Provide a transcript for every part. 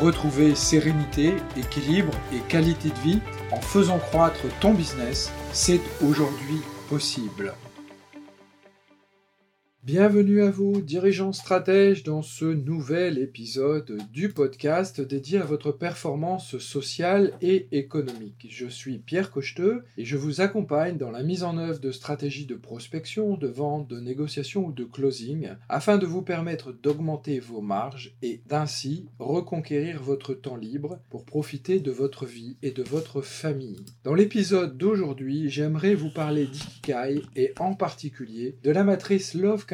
retrouver sérénité, équilibre et qualité de vie en faisant croître ton business, c'est aujourd'hui possible. Bienvenue à vous, dirigeants stratèges, dans ce nouvel épisode du podcast dédié à votre performance sociale et économique. Je suis Pierre Cocheteux et je vous accompagne dans la mise en œuvre de stratégies de prospection, de vente, de négociation ou de closing afin de vous permettre d'augmenter vos marges et d'ainsi reconquérir votre temps libre pour profiter de votre vie et de votre famille. Dans l'épisode d'aujourd'hui, j'aimerais vous parler d'Ikigai et en particulier de la matrice Love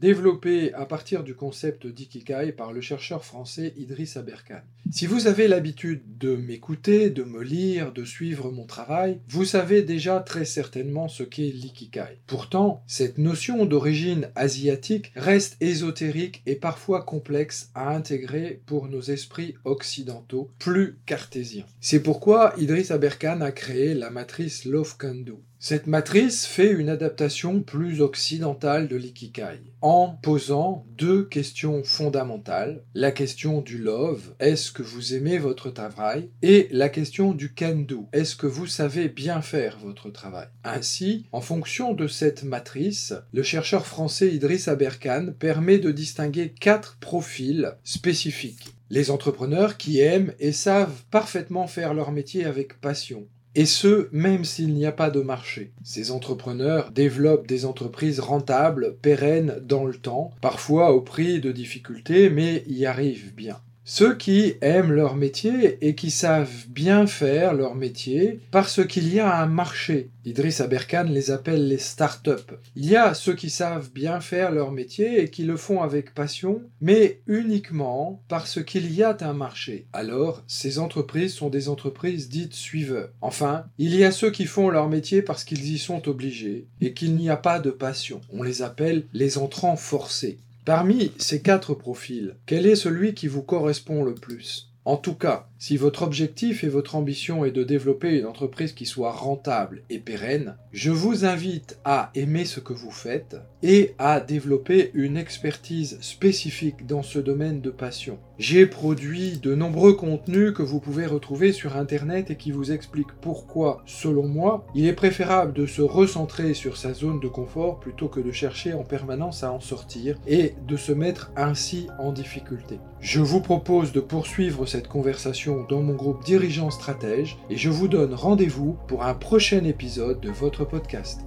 développé à partir du concept d'ikikai par le chercheur français Idriss Aberkan. Si vous avez l'habitude de m'écouter, de me lire, de suivre mon travail, vous savez déjà très certainement ce qu'est l'ikikai. Pourtant, cette notion d'origine asiatique reste ésotérique et parfois complexe à intégrer pour nos esprits occidentaux plus cartésiens. C'est pourquoi Idriss Aberkan a créé la matrice Love Kando. Cette matrice fait une adaptation plus occidentale de l'ikikai, en posant deux questions fondamentales. La question du love, est-ce que vous aimez votre travail? Et la question du can-do, est-ce que vous savez bien faire votre travail? Ainsi, en fonction de cette matrice, le chercheur français Idriss Aberkan permet de distinguer quatre profils spécifiques. Les entrepreneurs qui aiment et savent parfaitement faire leur métier avec passion, et ce, même s'il n'y a pas de marché. Ces entrepreneurs développent des entreprises rentables, pérennes dans le temps, parfois au prix de difficultés, mais y arrivent bien. Ceux qui aiment leur métier et qui savent bien faire leur métier parce qu'il y a un marché. Idriss Aberkan les appelle les start-up. Il y a ceux qui savent bien faire leur métier et qui le font avec passion, mais uniquement parce qu'il y a un marché. Alors, ces entreprises sont des entreprises dites suiveurs. Enfin, il y a ceux qui font leur métier parce qu'ils y sont obligés et qu'il n'y a pas de passion. On les appelle les entrants forcés. Parmi ces quatre profils, quel est celui qui vous correspond le plus? En tout cas, si votre objectif et votre ambition est de développer une entreprise qui soit rentable et pérenne, je vous invite à aimer ce que vous faites et à développer une expertise spécifique dans ce domaine de passion. J'ai produit de nombreux contenus que vous pouvez retrouver sur Internet et qui vous expliquent pourquoi, selon moi, il est préférable de se recentrer sur sa zone de confort plutôt que de chercher en permanence à en sortir et de se mettre ainsi en difficulté. Je vous propose de poursuivre cette conversation dans mon groupe Dirigeants Stratège et je vous donne rendez-vous pour un prochain épisode de votre podcast.